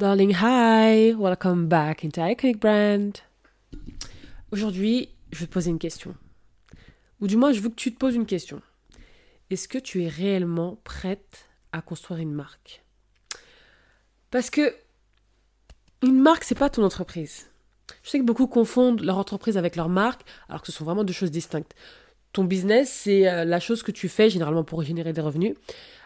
Darling, hi! Welcome back into Iconic Brand. Aujourd'hui, je vais te poser une question. Ou du moins, je veux que tu te poses une question. Est-ce que tu es réellement prête à construire une marque? Parce que une marque, c'est pas ton entreprise. Je sais que beaucoup confondent leur entreprise avec leur marque, alors que ce sont vraiment deux choses distinctes. Ton business, c'est euh, la chose que tu fais généralement pour générer des revenus,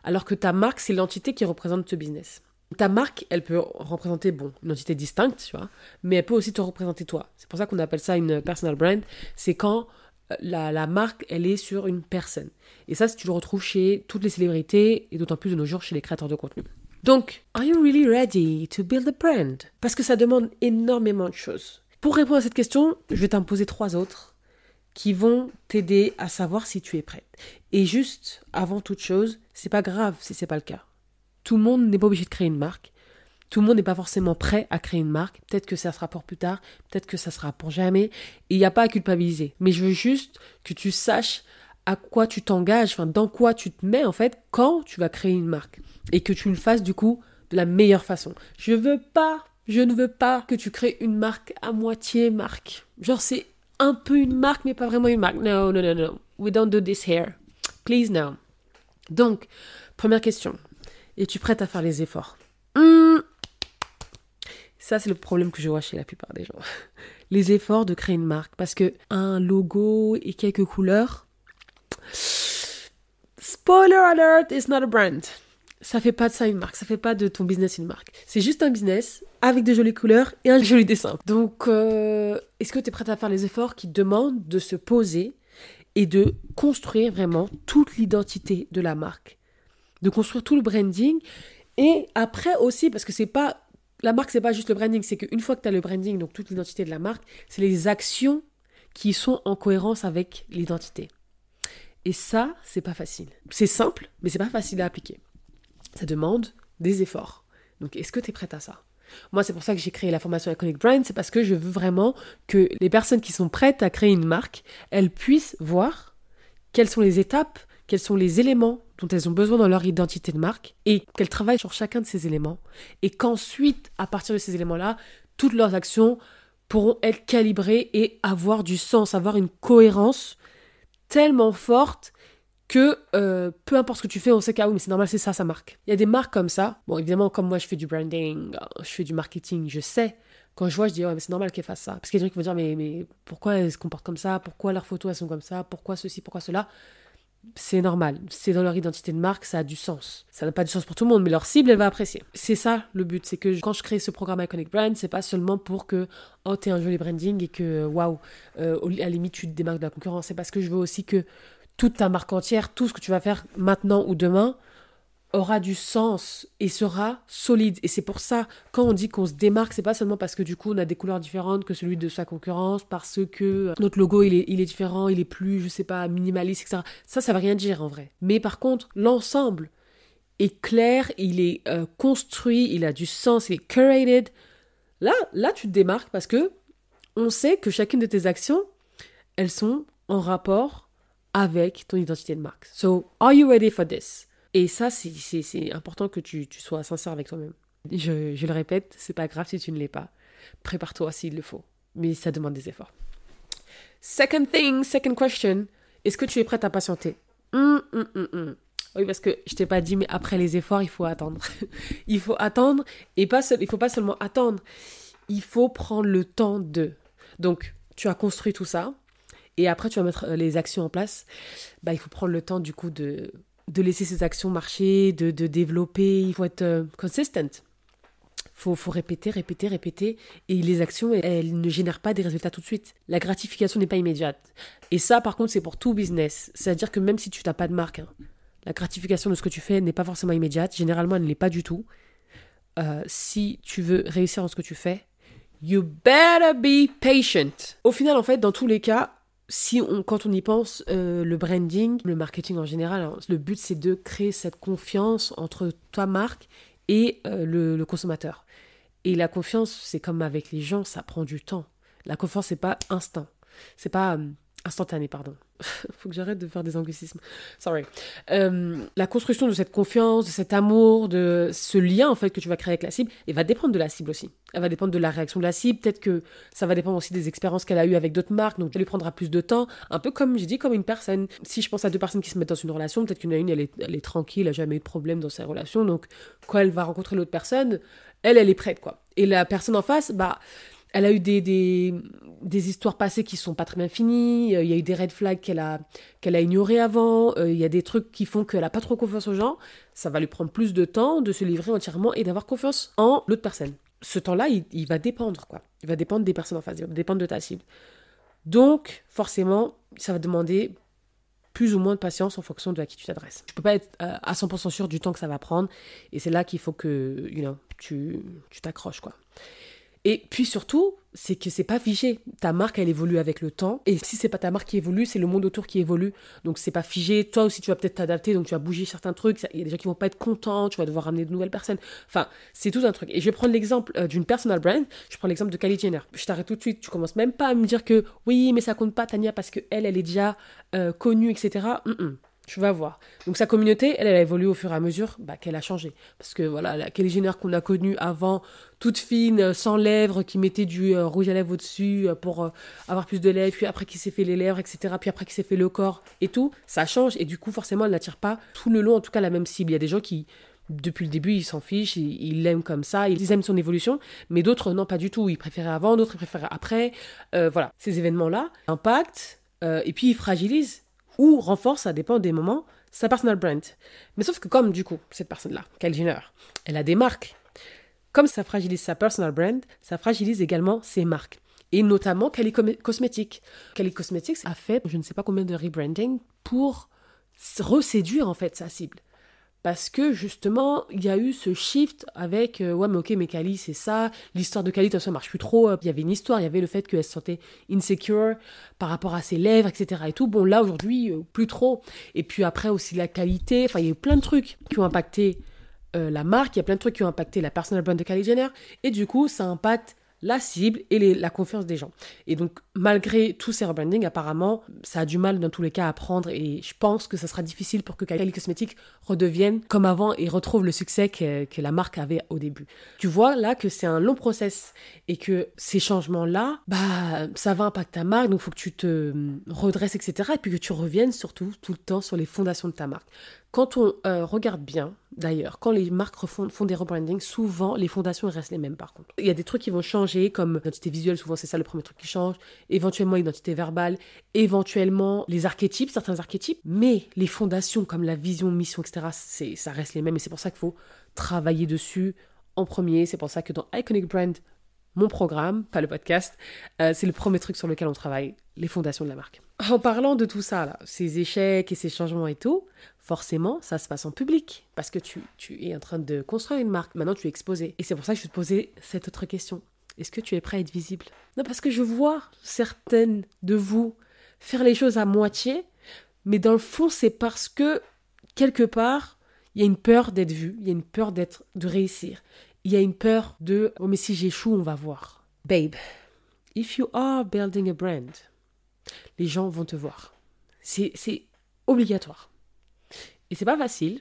alors que ta marque, c'est l'entité qui représente ce business. Ta marque, elle peut représenter, bon, une entité distincte, tu vois, mais elle peut aussi te représenter toi. C'est pour ça qu'on appelle ça une personal brand. C'est quand euh, la, marque, elle est sur une personne. Et ça, tu le retrouves chez toutes les célébrités et d'autant plus de nos jours chez les créateurs de contenu. Donc, are you really ready to build a brand? Parce que ça demande énormément de choses. Pour répondre à cette question, je vais t'imposer trois autres qui vont t'aider à savoir si tu es prête. Et juste, avant toute chose, c'est pas grave si c'est pas le cas. Tout le monde n'est pas obligé de créer une marque. Tout le monde n'est pas forcément prêt à créer une marque. Peut-être que ça sera pour plus tard, peut-être que ça sera pour jamais. Il n'y a pas à culpabiliser. Mais je veux juste que tu saches à quoi tu t'engages, enfin dans quoi tu te mets en fait quand tu vas créer une marque. Et que tu le fasses du coup de la meilleure façon. Je veux pas, je ne veux pas que tu crées une marque à moitié marque. Genre c'est un peu une marque mais pas vraiment une marque. No, no, no, no. We don't do this here. Please no. Donc, première question. Es-tu prête à faire les efforts hmm. Ça, c'est le problème que je vois chez la plupart des gens. Les efforts de créer une marque. Parce que un logo et quelques couleurs. Spoiler alert, it's not a brand. Ça fait pas de ça une marque. Ça fait pas de ton business une marque. C'est juste un business avec de jolies couleurs et un joli dessin. Donc, euh, est-ce que tu es prête à faire les efforts qui demandent de se poser et de construire vraiment toute l'identité de la marque? De construire tout le branding. Et après aussi, parce que c'est pas. La marque, c'est pas juste le branding, c'est qu'une fois que tu as le branding, donc toute l'identité de la marque, c'est les actions qui sont en cohérence avec l'identité. Et ça, c'est pas facile. C'est simple, mais c'est pas facile à appliquer. Ça demande des efforts. Donc, est-ce que tu es prête à ça? Moi, c'est pour ça que j'ai créé la formation Iconic Brand, c'est parce que je veux vraiment que les personnes qui sont prêtes à créer une marque, elles puissent voir quelles sont les étapes, quels sont les éléments dont elles ont besoin dans leur identité de marque et qu'elles travaillent sur chacun de ces éléments et qu'ensuite, à partir de ces éléments-là, toutes leurs actions pourront être calibrées et avoir du sens, avoir une cohérence tellement forte que euh, peu importe ce que tu fais, on sait qu'ah oui, mais c'est normal, c'est ça, ça marque. Il y a des marques comme ça. Bon, évidemment, comme moi, je fais du branding, je fais du marketing, je sais. Quand je vois, je dis, ouais, mais c'est normal qu'elles fassent ça. Parce qu'il y a des gens qui vont dire, mais, mais pourquoi elles se comportent comme ça? Pourquoi leurs photos, elles sont comme ça? Pourquoi ceci? Pourquoi cela? C'est normal. C'est dans leur identité de marque, ça a du sens. Ça n'a pas du sens pour tout le monde, mais leur cible, elle va apprécier. C'est ça le but. C'est que quand je crée ce programme Iconic Brand, c'est pas seulement pour que, oh, t'es un joli branding et que, waouh, euh, à la limite, tu te démarques de la concurrence. C'est parce que je veux aussi que toute ta marque entière, tout ce que tu vas faire maintenant ou demain, aura du sens et sera solide. Et c'est pour ça, quand on dit qu'on se démarque, c'est pas seulement parce que du coup on a des couleurs différentes que celui de sa concurrence, parce que notre logo il est, il est différent, il est plus, je sais pas, minimaliste, etc. Ça, ça veut rien dire en vrai. Mais par contre, l'ensemble est clair, il est euh, construit, il a du sens, il est curated. Là, là, tu te démarques parce que on sait que chacune de tes actions, elles sont en rapport avec ton identité de marque. So, are you ready for this? Et ça, c'est important que tu, sois sincère avec toi-même. Je, le répète, c'est pas grave si tu ne l'es pas. Prépare-toi s'il le faut. Mais ça demande des efforts. Second thing, second question. Est-ce que tu es prête à patienter? Hum, hum, hum, Oui, parce que je t'ai pas dit, mais après les efforts, il faut attendre. il faut attendre et pas il faut pas seulement attendre. Il faut prendre le temps de. Donc, tu as construit tout ça et après tu vas mettre euh, les actions en place. Bah, il faut prendre le temps du coup de de laisser ses actions marcher, de, développer, il faut être euh, consistent. Faut, faut répéter, répéter, répéter. Et les actions, elles, ne génèrent pas des résultats tout de suite. La gratification n'est pas immédiate. Et ça, par contre, c'est pour tout business. C'est-à-dire que même si tu n'as pas de marque, hein, la gratification de ce que tu fais n'est pas forcément immédiate. Généralement, elle ne l'est pas du tout. Euh, si tu veux réussir dans ce que tu fais, you better be patient. Au final, en fait, dans tous les cas, si on, quand on y pense, euh, le branding, le marketing en général, hein, le but c'est de créer cette confiance entre ta marque et euh, le, consommateur. Et la confiance, c'est comme avec les gens, ça prend du temps. La confiance, c'est pas instant. C'est pas euh, instantanée, pardon. Faut que j'arrête de faire des anglicismes. Sorry. Euh, la construction de cette confiance, de cet amour, de ce lien en fait que tu vas créer avec la cible, elle va dépendre de la cible aussi. Elle va dépendre de la réaction de la cible. Peut-être que ça va dépendre aussi des expériences qu'elle a eues avec d'autres marques, donc ça lui prendra plus de temps. Un peu comme j'ai dit, comme une personne. Si je pense à deux personnes qui se mettent dans une relation, peut-être qu'une une, elle est, elle est tranquille, elle n'a jamais eu de problème dans sa relation, donc quand elle va rencontrer l'autre personne, elle, elle est prête quoi. Et la personne en face, bah elle a eu des, des, des, histoires passées qui sont pas très bien finies. Euh, il y a eu des red flags qu'elle a, qu'elle a ignorés avant. Euh, il y a des trucs qui font qu'elle a pas trop confiance aux gens. Ça va lui prendre plus de temps de se livrer entièrement et d'avoir confiance en l'autre personne. Ce temps-là, il, va dépendre, quoi. Il va dépendre des personnes en face, il va dépendre de ta cible. Donc, forcément, ça va demander plus ou moins de patience en fonction de à qui tu t'adresses. Tu peux pas être euh, à 100% sûr du temps que ça va prendre. Et c'est là qu'il faut que, tu t'accroches, quoi. Et puis surtout, c'est que c'est pas figé. Ta marque, elle évolue avec le temps. Et si c'est pas ta marque qui évolue, c'est le monde autour qui évolue. Donc c'est pas figé. Toi aussi, tu vas peut-être t'adapter. Donc tu vas bouger certains trucs. Il y a des gens qui vont pas être contents. Tu vas devoir ramener de nouvelles personnes. Enfin, c'est tout un truc. Et je vais prendre l'exemple euh, d'une personal brand. Je prends l'exemple de Kylie Jenner. Je t'arrête tout de suite. Tu commences même pas à me dire que oui, mais ça compte pas, Tania, parce que elle, elle est déjà euh, connue, etc. Tu vas voir. Donc sa communauté, elle, elle a évolué au fur et à mesure bah, qu'elle a changé. Parce que voilà, la Kelly qu'on a connue avant, toute fine, euh, sans lèvres, qui mettait du euh, rouge à lèvres au-dessus euh, pour avoir plus de lèvres, puis après qui s'est fait les lèvres, etc. Puis après qui s'est fait le corps et tout, ça change. Et du coup, forcément, elle n'attire pas tout le long, en tout cas, la même cible. Il y a des gens qui, depuis le début, ils s'en fichent, ils l'aiment comme ça, ils aiment son évolution, mais d'autres, non, pas du tout. Ils préféraient avant, d'autres, ils préféraient après. voilà, ces événements-là impactent et puis ils fragilisent ou renforce, ça dépend des moments, sa personal brand. Mais sauf que comme du coup, cette personne-là, Kylie Jenner, elle a des marques. Comme ça fragilise sa personal brand, ça fragilise également ses marques. Et notamment Kelly Cosmetics. Kelly Cosmetics a fait je ne sais pas combien de rebranding pour reséduire en fait sa cible parce que justement, il y a eu ce shift avec euh, ouais, mais ok, mais Kali, c'est ça, l'histoire de Kali, de toute façon, marche plus trop. Il y avait une histoire, il y avait le fait qu'elle se sentait insecure par rapport à ses lèvres, etc. et tout. Bon, là, aujourd'hui, euh, plus trop. Et puis après aussi la qualité, enfin, il y a eu plein de trucs qui ont impacté euh, la marque, il y a plein de trucs qui ont impacté la personal brand de Kylie Jenner, et du coup, ça impacte la cible et la confiance des gens. Et donc, malgré tous ces rebrandings, apparemment, ça a du mal dans tous les cas à prendre et je pense que ça sera difficile pour que Kylie Cosmetics redevienne comme avant et retrouve le succès que, la marque avait au début. Tu vois là que c'est un long process et que ces changements-là, bah, ça va impacter ta marque, donc il faut que tu te redresses, etc. Et puis que tu reviennes surtout tout le temps sur les fondations de ta marque. Quand on euh, regarde bien, d'ailleurs, quand les marques font, font des rebrandings, souvent les fondations restent les mêmes par contre. Il y a des trucs qui vont changer, comme l'identité visuelle, souvent c'est ça le premier truc qui change, éventuellement l'identité verbale, éventuellement les archétypes, certains archétypes, mais les fondations comme la vision, mission, etc., ça reste les mêmes et c'est pour ça qu'il faut travailler dessus en premier. C'est pour ça que dans Iconic Brand, mon programme, pas le podcast, euh, c'est le premier truc sur lequel on travaille, les fondations de la marque. En parlant de tout ça, là, ces échecs et ces changements et tout, forcément, ça se passe en public. Parce que tu, tu es en train de construire une marque. Maintenant, tu es exposé. Et c'est pour ça que je te poser cette autre question. Est-ce que tu es prêt à être visible? Non, parce que je vois certaines de vous faire les choses à moitié, mais dans le fond, c'est parce que, quelque part, il y a une peur d'être vu, il y a une peur d'être, de réussir. Il y a une peur de, oh mais si j'échoue, on va voir. Babe, if you are building a brand, les gens vont te voir. C'est obligatoire. Et c'est pas facile,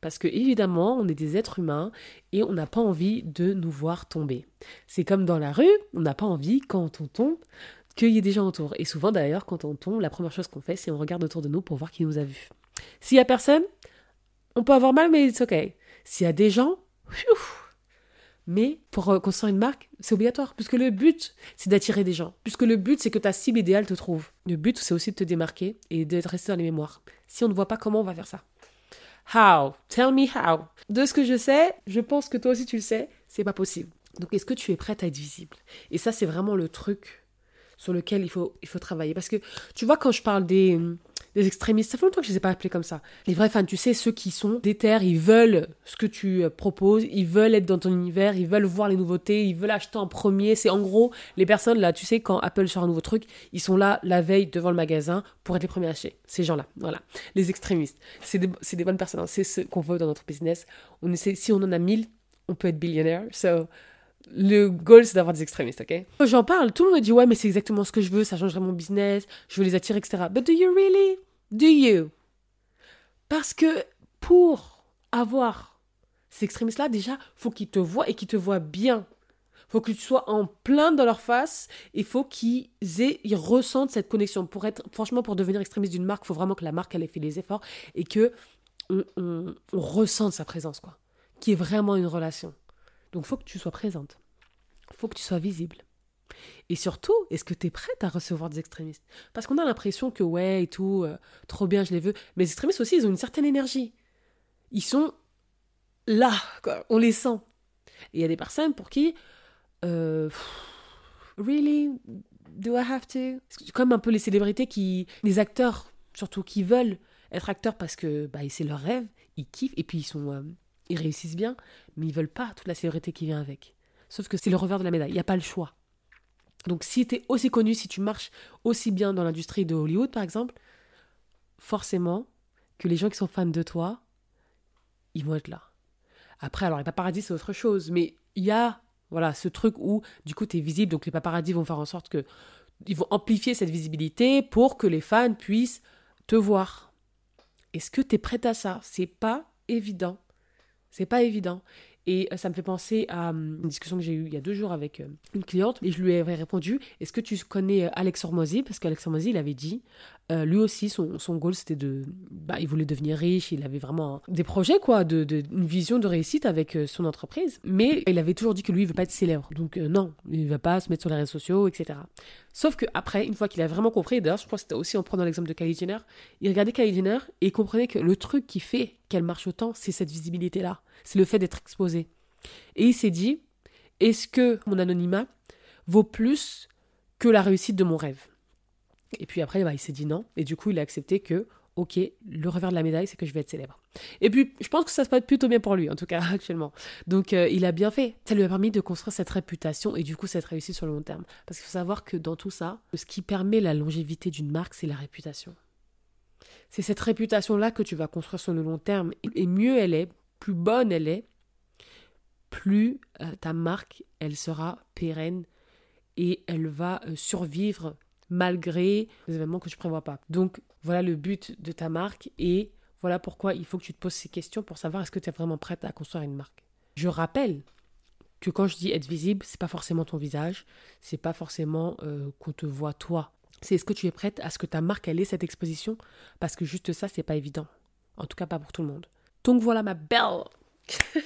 parce que évidemment, on est des êtres humains et on n'a pas envie de nous voir tomber. C'est comme dans la rue, on n'a pas envie, quand on tombe, qu'il y ait des gens autour. Et souvent d'ailleurs, quand on tombe, la première chose qu'on fait, c'est on regarde autour de nous pour voir qui nous a vus. S'il y a personne, on peut avoir mal, mais c'est ok. S'il y a des gens, mais pour euh, construire une marque, c'est obligatoire, puisque le but, c'est d'attirer des gens. Puisque le but, c'est que ta cible idéale te trouve. Le but, c'est aussi de te démarquer et d'être resté dans les mémoires. Si on ne voit pas comment on va faire ça. How? Tell me how. De ce que je sais, je pense que toi aussi tu le sais, c'est pas possible. Donc est-ce que tu es prête à être visible? Et ça, c'est vraiment le truc sur lequel il faut, il faut travailler. Parce que tu vois, quand je parle des, des extrémistes. Ça fait longtemps que je ne les ai pas appelés comme ça. Les vrais fans, tu sais, ceux qui sont déter, ils veulent ce que tu euh, proposes, ils veulent être dans ton univers, ils veulent voir les nouveautés, ils veulent acheter en premier. C'est en gros les personnes là, tu sais, quand Apple sort un nouveau truc, ils sont là la veille devant le magasin pour être les premiers à acheter. Ces gens-là, voilà. Les extrémistes. C'est des, des, bonnes personnes, hein. c'est ce qu'on veut dans notre business. On essaie, si on en a mille, on peut être billionnaire. So, Le goal, c'est d'avoir des extrémistes, ok? J'en parle, tout le monde me dit, ouais, mais c'est exactement ce que je veux, ça changerait mon business, je veux les attirer, etc. But do you really? Do you? Parce que pour avoir ces extrémistes-là, déjà, faut qu'ils te voient et qu'ils te voient bien. faut que tu sois en plein dans leur face. Il faut qu'ils ressentent cette connexion. Pour être, franchement, pour devenir extrémiste d'une marque, faut vraiment que la marque, ait fait les efforts et que on, on, ressente sa présence, quoi. Qui est vraiment une relation. Donc, faut que tu sois présente. faut que tu sois visible. Et surtout, est-ce que tu es prête à recevoir des extrémistes? Parce qu'on a l'impression que, ouais, et tout, euh, trop bien, je les veux. Mais les extrémistes aussi, ils ont une certaine énergie. Ils sont là, quoi. On les sent. Et il y a des personnes pour qui, euh, really, do I have to? Comme un peu les célébrités qui, les acteurs surtout, qui veulent être acteurs parce que bah, c'est leur rêve, ils kiffent et puis ils sont, euh, ils réussissent bien, mais ils veulent pas toute la célébrité qui vient avec. Sauf que c'est le revers de la médaille. Il n'y a pas le choix. Donc si tu es aussi connu, si tu marches aussi bien dans l'industrie de Hollywood, par exemple, forcément que les gens qui sont fans de toi, ils vont être là. Après, alors les paparazzis, c'est autre chose, mais il y a voilà, ce truc où du coup tu es visible, donc les paparazzis vont faire en sorte que ils vont amplifier cette visibilité pour que les fans puissent te voir. Est-ce que tu es prête à ça? C'est pas évident. C'est pas évident. Et euh, ça me fait penser à hum, une discussion que j'ai eue il y a deux jours avec euh, une cliente et je lui avais répondu Est-ce que tu connais euh, Alex Hormozy? Parce qu'Alex Hormozy, il avait dit lui aussi, son, son goal, c'était de. Bah, il voulait devenir riche, il avait vraiment des projets, quoi, de, de, une vision de réussite avec son entreprise. Mais il avait toujours dit que lui, il veut pas être célèbre. Donc, non, il va pas se mettre sur les réseaux sociaux, etc. Sauf qu'après, une fois qu'il a vraiment compris, d'ailleurs, je crois que c'était aussi en prenant l'exemple de Kylie Jenner, il regardait Kylie Jenner et il comprenait que le truc qui fait qu'elle marche autant, c'est cette visibilité-là. C'est le fait d'être exposé. Et il s'est dit, est-ce que mon anonymat vaut plus que la réussite de mon rêve? Et puis après, bah, il s'est dit non. Et du coup, il a accepté que, ok, le revers de la médaille, c'est que je vais être célèbre. Et puis, je pense que ça se passe plutôt bien pour lui, en tout cas, actuellement. Donc, euh, il a bien fait. Ça lui a permis de construire cette réputation et du coup, cette réussite sur le long terme. Parce qu'il faut savoir que dans tout ça, ce qui permet la longévité d'une marque, c'est la réputation. C'est cette réputation-là que tu vas construire sur le long terme. Et mieux elle est, plus bonne elle est, plus euh, ta marque, elle sera pérenne et elle va euh, survivre malgré les événements que tu prévois pas. Donc voilà le but de ta marque et voilà pourquoi il faut que tu te poses ces questions pour savoir est-ce que tu es vraiment prête à construire une marque. Je rappelle que quand je dis être visible, c'est pas forcément ton visage, c'est pas forcément euh, qu'on te voit toi. C'est est-ce que tu es prête à ce que ta marque elle ait cette exposition? Parce que juste ça c'est pas évident. En tout cas pas pour tout le monde. Donc voilà ma belle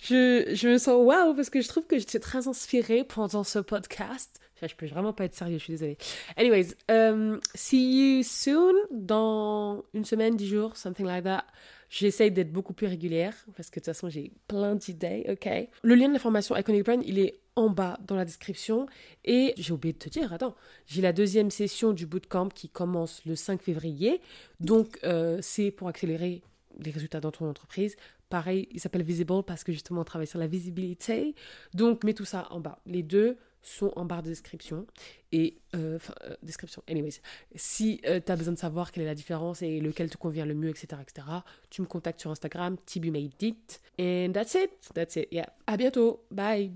je, je me sens waouh parce que je trouve que j'étais très inspirée pendant ce podcast. Je peux vraiment pas être sérieux, je suis désolée. Anyways, um, see you soon dans une semaine, dix jours, something like that. J'essaye d'être beaucoup plus régulière parce que de toute façon j'ai plein d'idées, ok? Le lien de l'information Iconic Brand, il est en bas dans la description. Et j'ai oublié de te dire, attends, j'ai la deuxième session du bootcamp qui commence le 5 février. Donc euh, c'est pour accélérer les résultats dans ton entreprise. Pareil, il s'appelle Visible parce que justement on travaille sur la visibilité. Donc mets tout ça en bas. Les deux sont en barre de description. Et, euh, euh, description, anyways. Si euh, tu as besoin de savoir quelle est la différence et lequel te convient le mieux, etc., etc., tu me contactes sur Instagram, Tibu Made It. And that's it. That's it. Yeah. À bientôt. Bye.